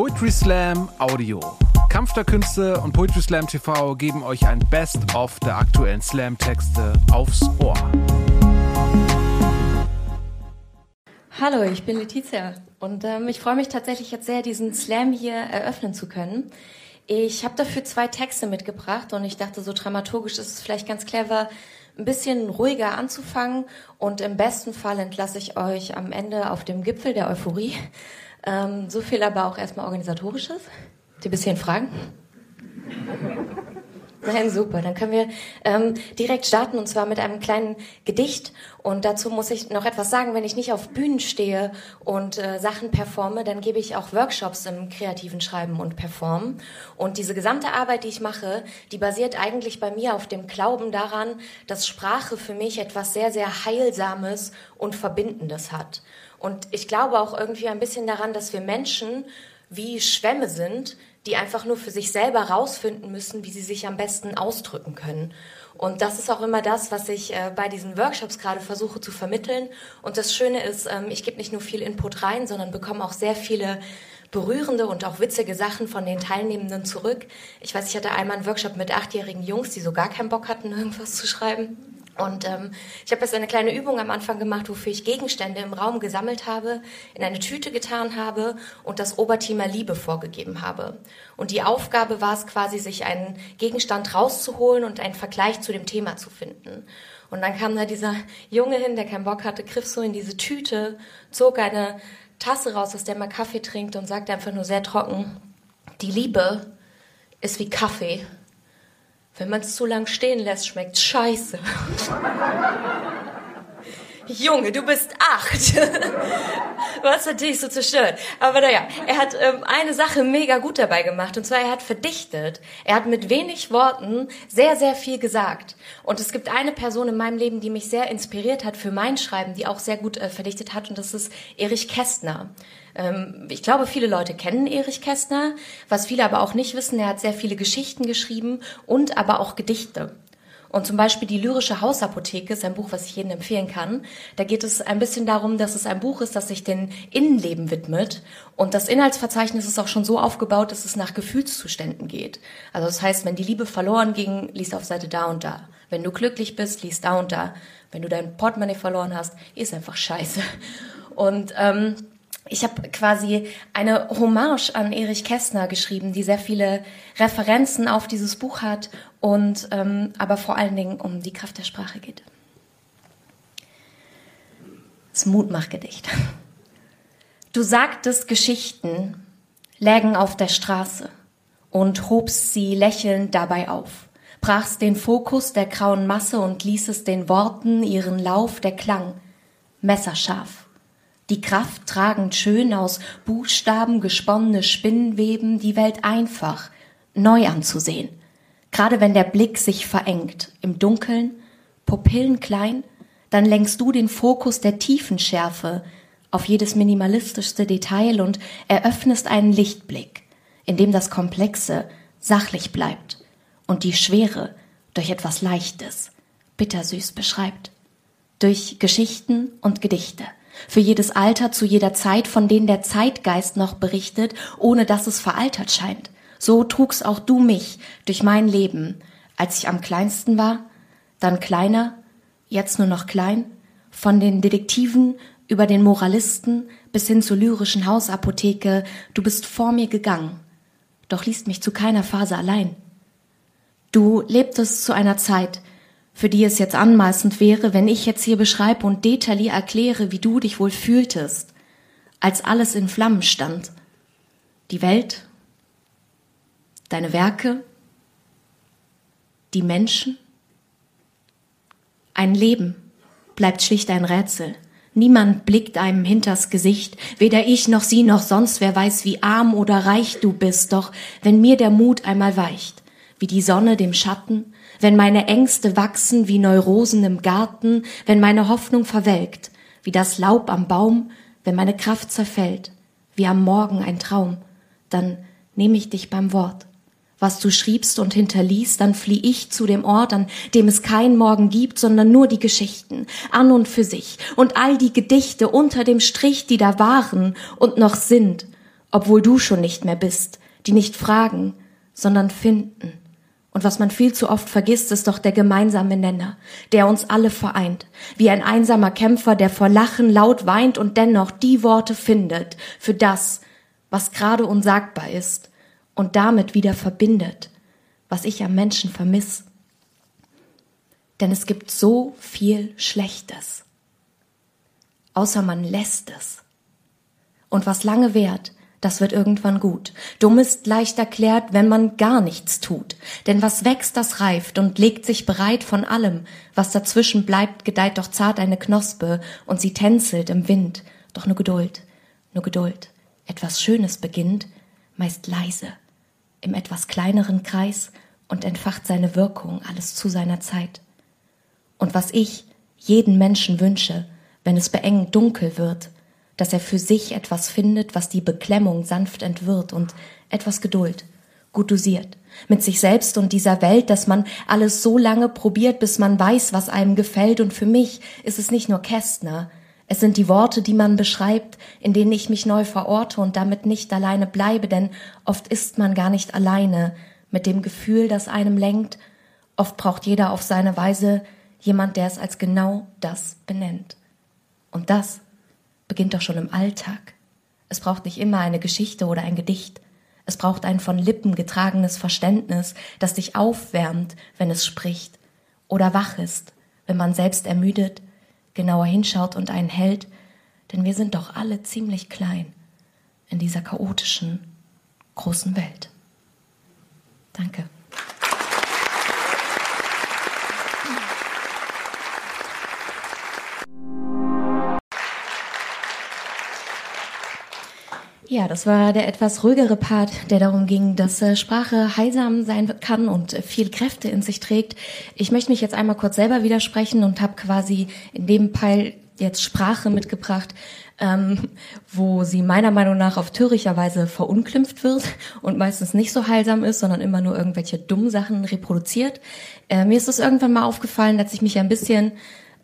Poetry Slam Audio. Kampf der Künste und Poetry Slam TV geben euch ein Best-of der aktuellen Slam-Texte aufs Ohr. Hallo, ich bin Letizia und ähm, ich freue mich tatsächlich jetzt sehr, diesen Slam hier eröffnen zu können. Ich habe dafür zwei Texte mitgebracht und ich dachte, so dramaturgisch ist es vielleicht ganz clever, ein bisschen ruhiger anzufangen und im besten Fall entlasse ich euch am Ende auf dem Gipfel der Euphorie. Ähm, so viel aber auch erstmal organisatorisches. Ein bisschen Fragen? Nein, super. Dann können wir ähm, direkt starten und zwar mit einem kleinen Gedicht. Und dazu muss ich noch etwas sagen. Wenn ich nicht auf Bühnen stehe und äh, Sachen performe, dann gebe ich auch Workshops im kreativen Schreiben und Performen. Und diese gesamte Arbeit, die ich mache, die basiert eigentlich bei mir auf dem Glauben daran, dass Sprache für mich etwas sehr, sehr Heilsames und Verbindendes hat. Und ich glaube auch irgendwie ein bisschen daran, dass wir Menschen wie Schwämme sind, die einfach nur für sich selber rausfinden müssen, wie sie sich am besten ausdrücken können. Und das ist auch immer das, was ich äh, bei diesen Workshops gerade versuche zu vermitteln. Und das Schöne ist, ähm, ich gebe nicht nur viel Input rein, sondern bekomme auch sehr viele berührende und auch witzige Sachen von den Teilnehmenden zurück. Ich weiß, ich hatte einmal einen Workshop mit achtjährigen Jungs, die so gar keinen Bock hatten, irgendwas zu schreiben. Und ähm, ich habe jetzt eine kleine Übung am Anfang gemacht, wofür ich Gegenstände im Raum gesammelt habe, in eine Tüte getan habe und das Oberthema Liebe vorgegeben habe. Und die Aufgabe war es quasi, sich einen Gegenstand rauszuholen und einen Vergleich zu dem Thema zu finden. Und dann kam da dieser Junge hin, der keinen Bock hatte, griff so in diese Tüte, zog eine Tasse raus, aus der man Kaffee trinkt und sagte einfach nur sehr trocken, die Liebe ist wie Kaffee wenn man es zu lang stehen lässt, schmeckt scheiße. Junge, du bist acht. Was hat dich so zerstört? Aber naja, er hat ähm, eine Sache mega gut dabei gemacht. Und zwar, er hat verdichtet. Er hat mit wenig Worten sehr, sehr viel gesagt. Und es gibt eine Person in meinem Leben, die mich sehr inspiriert hat für mein Schreiben, die auch sehr gut äh, verdichtet hat. Und das ist Erich Kästner. Ähm, ich glaube, viele Leute kennen Erich Kästner. Was viele aber auch nicht wissen, er hat sehr viele Geschichten geschrieben und aber auch Gedichte. Und zum Beispiel die lyrische Hausapotheke ist ein Buch, was ich jedem empfehlen kann. Da geht es ein bisschen darum, dass es ein Buch ist, das sich den Innenleben widmet. Und das Inhaltsverzeichnis ist auch schon so aufgebaut, dass es nach Gefühlszuständen geht. Also das heißt, wenn die Liebe verloren ging, liest auf Seite da und da. Wenn du glücklich bist, liest da und da. Wenn du dein Portemonnaie verloren hast, ist einfach scheiße. Und ähm, ich habe quasi eine Hommage an Erich Kästner geschrieben, die sehr viele Referenzen auf dieses Buch hat und ähm, aber vor allen Dingen um die Kraft der Sprache geht. Das Mutmachgedicht. Du sagtest Geschichten lägen auf der Straße und hobst sie lächelnd dabei auf, brachst den Fokus der grauen Masse und ließest den Worten ihren Lauf, der Klang, messerscharf die Kraft tragend schön aus Buchstaben gesponnene Spinnenweben, die Welt einfach, neu anzusehen. Gerade wenn der Blick sich verengt, im Dunkeln, Pupillen klein, dann lenkst du den Fokus der Tiefenschärfe auf jedes minimalistischste Detail und eröffnest einen Lichtblick, in dem das Komplexe sachlich bleibt und die Schwere durch etwas Leichtes, bittersüß beschreibt. Durch Geschichten und Gedichte für jedes Alter zu jeder Zeit, von denen der Zeitgeist noch berichtet, ohne dass es veraltert scheint. So trugst auch du mich durch mein Leben, als ich am kleinsten war, dann kleiner, jetzt nur noch klein, von den Detektiven über den Moralisten bis hin zur lyrischen Hausapotheke, du bist vor mir gegangen, doch liest mich zu keiner Phase allein. Du lebtest zu einer Zeit, für die es jetzt anmaßend wäre, wenn ich jetzt hier beschreibe und detailliert erkläre, wie du dich wohl fühltest, als alles in Flammen stand. Die Welt, deine Werke, die Menschen. Ein Leben bleibt schlicht ein Rätsel. Niemand blickt einem hinters Gesicht, weder ich noch sie noch sonst wer weiß, wie arm oder reich du bist, doch wenn mir der Mut einmal weicht, wie die Sonne dem Schatten, wenn meine Ängste wachsen wie Neurosen im Garten, wenn meine Hoffnung verwelkt, wie das Laub am Baum, wenn meine Kraft zerfällt, wie am Morgen ein Traum, dann nehme ich dich beim Wort. Was du schriebst und hinterließt, dann flieh ich zu dem Ort, an dem es keinen Morgen gibt, sondern nur die Geschichten, an und für sich, und all die Gedichte unter dem Strich, die da waren und noch sind, obwohl du schon nicht mehr bist, die nicht fragen, sondern finden. Und was man viel zu oft vergisst, ist doch der gemeinsame Nenner, der uns alle vereint, wie ein einsamer Kämpfer, der vor Lachen laut weint und dennoch die Worte findet für das, was gerade unsagbar ist und damit wieder verbindet, was ich am Menschen vermiss. Denn es gibt so viel Schlechtes. Außer man lässt es. Und was lange währt, das wird irgendwann gut. Dumm ist leicht erklärt, wenn man gar nichts tut. Denn was wächst, das reift und legt sich bereit von allem. Was dazwischen bleibt, gedeiht doch zart eine Knospe und sie tänzelt im Wind. Doch nur Geduld, nur Geduld. Etwas Schönes beginnt, meist leise, im etwas kleineren Kreis und entfacht seine Wirkung alles zu seiner Zeit. Und was ich jeden Menschen wünsche, wenn es beengend dunkel wird, dass er für sich etwas findet, was die Beklemmung sanft entwirrt und etwas Geduld, gut dosiert, mit sich selbst und dieser Welt, dass man alles so lange probiert, bis man weiß, was einem gefällt. Und für mich ist es nicht nur Kästner, es sind die Worte, die man beschreibt, in denen ich mich neu verorte und damit nicht alleine bleibe, denn oft ist man gar nicht alleine mit dem Gefühl, das einem lenkt. Oft braucht jeder auf seine Weise jemand, der es als genau das benennt. Und das beginnt doch schon im Alltag. Es braucht nicht immer eine Geschichte oder ein Gedicht. Es braucht ein von Lippen getragenes Verständnis, das dich aufwärmt, wenn es spricht, oder wach ist, wenn man selbst ermüdet, genauer hinschaut und einen hält, denn wir sind doch alle ziemlich klein in dieser chaotischen, großen Welt. Danke. Ja, das war der etwas ruhigere Part, der darum ging, dass äh, Sprache heilsam sein kann und viel Kräfte in sich trägt. Ich möchte mich jetzt einmal kurz selber widersprechen und habe quasi in dem Teil jetzt Sprache mitgebracht, ähm, wo sie meiner Meinung nach auf töricherweise verunglimpft wird und meistens nicht so heilsam ist, sondern immer nur irgendwelche dummen Sachen reproduziert. Äh, mir ist es irgendwann mal aufgefallen, dass ich mich ein bisschen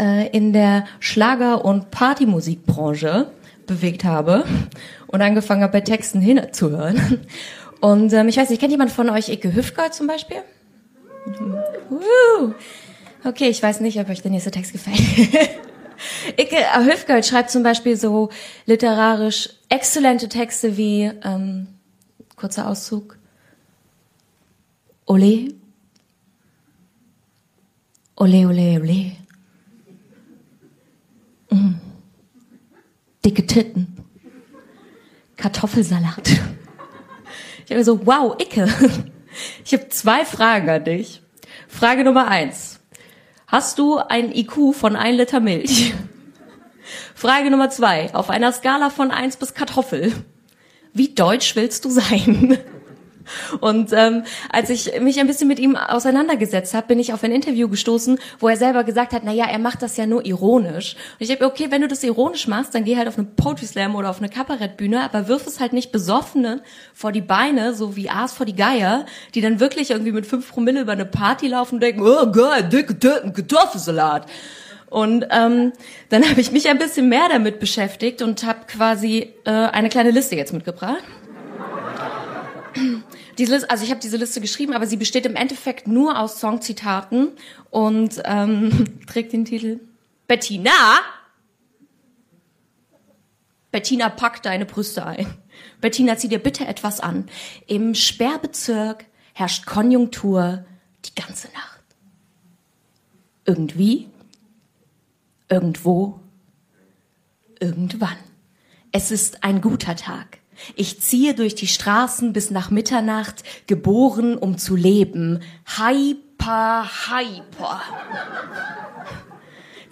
äh, in der Schlager- und Partymusikbranche bewegt habe und angefangen habe, bei Texten hinzuhören. Und ähm, ich weiß nicht, kennt jemand von euch Icke Hüfgott zum Beispiel? Okay, ich weiß nicht, ob euch der nächste Text gefällt. Icke Hüfgott schreibt zum Beispiel so literarisch exzellente Texte wie, ähm, kurzer Auszug, Ole, Ole, ole, ole. Dicke Titten, Kartoffelsalat. Ich habe so, wow, Icke. Ich habe zwei Fragen an dich. Frage Nummer eins. Hast du ein IQ von ein Liter Milch? Frage Nummer zwei. Auf einer Skala von eins bis Kartoffel. Wie deutsch willst du sein? Und ähm, als ich mich ein bisschen mit ihm auseinandergesetzt habe, bin ich auf ein Interview gestoßen, wo er selber gesagt hat, na ja, er macht das ja nur ironisch. Und ich habe okay, wenn du das ironisch machst, dann geh halt auf eine Poetry Slam oder auf eine Kabarettbühne, aber wirf es halt nicht Besoffenen vor die Beine, so wie Aas vor die Geier, die dann wirklich irgendwie mit fünf Promille über eine Party laufen und denken, oh geil, dicke Titten, Kartoffelsalat. Und ähm, dann habe ich mich ein bisschen mehr damit beschäftigt und habe quasi äh, eine kleine Liste jetzt mitgebracht. Diese Liste, also ich habe diese Liste geschrieben, aber sie besteht im Endeffekt nur aus Songzitaten und ähm, trägt den Titel Bettina. Bettina, pack deine Brüste ein. Bettina, zieh dir bitte etwas an. Im Sperrbezirk herrscht Konjunktur die ganze Nacht. Irgendwie, irgendwo, irgendwann. Es ist ein guter Tag. Ich ziehe durch die Straßen bis nach Mitternacht, geboren, um zu leben. Hyper, hyper.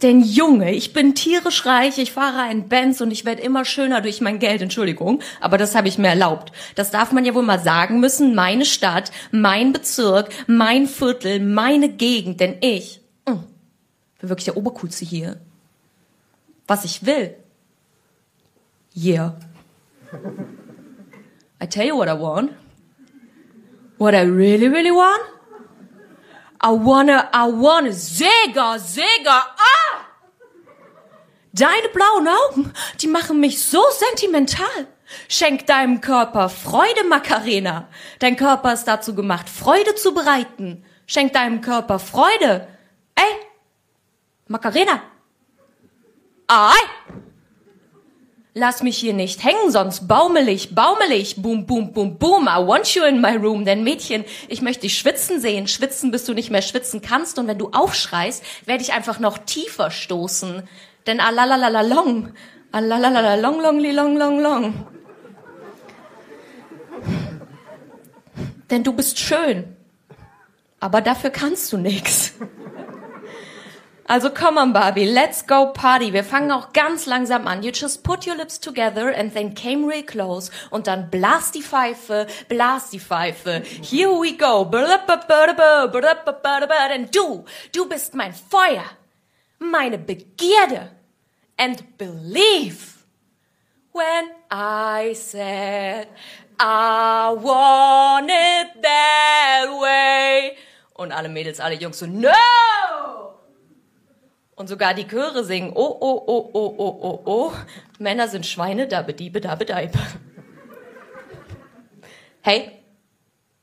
Denn Junge, ich bin tierisch reich, ich fahre einen Benz und ich werde immer schöner durch mein Geld, Entschuldigung, aber das habe ich mir erlaubt. Das darf man ja wohl mal sagen müssen, meine Stadt, mein Bezirk, mein Viertel, meine Gegend, denn ich mh, hm, bin wirklich der Obercoolste hier. Was ich will. Yeah. I tell you what I want. What I really, really want? I wanna, I wanna Sega, Sega, ah! Deine blauen Augen, die machen mich so sentimental. Schenk deinem Körper Freude, Macarena. Dein Körper ist dazu gemacht, Freude zu bereiten. Schenk deinem Körper Freude. Ey, Macarena. Ei. Lass mich hier nicht hängen, sonst baumel ich, baumel ich, boom, boom, boom, boom, I want you in my room. Denn Mädchen, ich möchte dich schwitzen sehen, schwitzen, bis du nicht mehr schwitzen kannst. Und wenn du aufschreist, werde ich einfach noch tiefer stoßen. Denn alalalalong, alalalalong, long, long, long, long. Denn du bist schön. Aber dafür kannst du nix. Also come on, Barbie, let's go party. Wir fangen auch ganz langsam an. You just put your lips together and then came real close. Und dann blast die Pfeife, blast die Pfeife. Here we go. Denn du, du bist mein Feuer, meine Begierde. And believe when I said I want it that way. Und alle Mädels, alle Jungs so, no! Und sogar die Chöre singen, oh, oh, oh, oh, oh, oh, oh. Männer sind Schweine, dabe, diebe, dabe, dabe. Hey,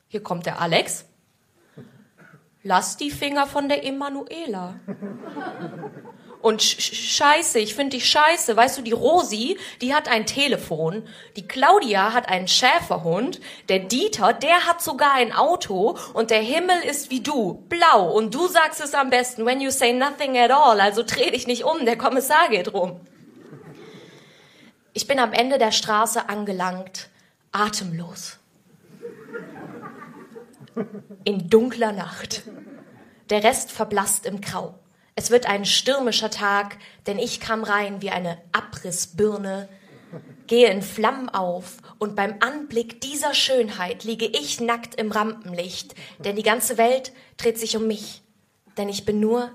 hier kommt der Alex. Lass die Finger von der Emanuela. Und scheiße, ich finde dich scheiße. Weißt du, die Rosi, die hat ein Telefon. Die Claudia hat einen Schäferhund. Der Dieter, der hat sogar ein Auto. Und der Himmel ist wie du, blau. Und du sagst es am besten, when you say nothing at all. Also dreh dich nicht um, der Kommissar geht rum. Ich bin am Ende der Straße angelangt, atemlos. In dunkler Nacht. Der Rest verblasst im Grau. Es wird ein stürmischer Tag, denn ich kam rein wie eine Abrissbirne, gehe in Flammen auf und beim Anblick dieser Schönheit liege ich nackt im Rampenlicht, denn die ganze Welt dreht sich um mich, denn ich bin nur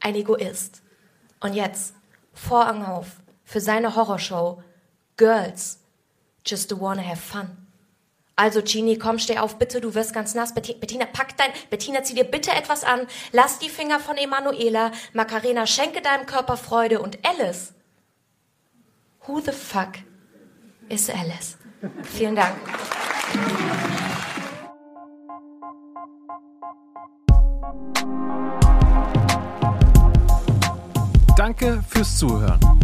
ein Egoist. Und jetzt Vorhang auf für seine Horrorshow Girls just wanna have fun. Also Genie, komm, steh auf, bitte, du wirst ganz nass. Bettina, pack dein, Bettina, zieh dir bitte etwas an. Lass die Finger von Emanuela. Macarena, schenke deinem Körper Freude. Und Alice? Who the fuck is Alice? Vielen Dank. Danke fürs Zuhören.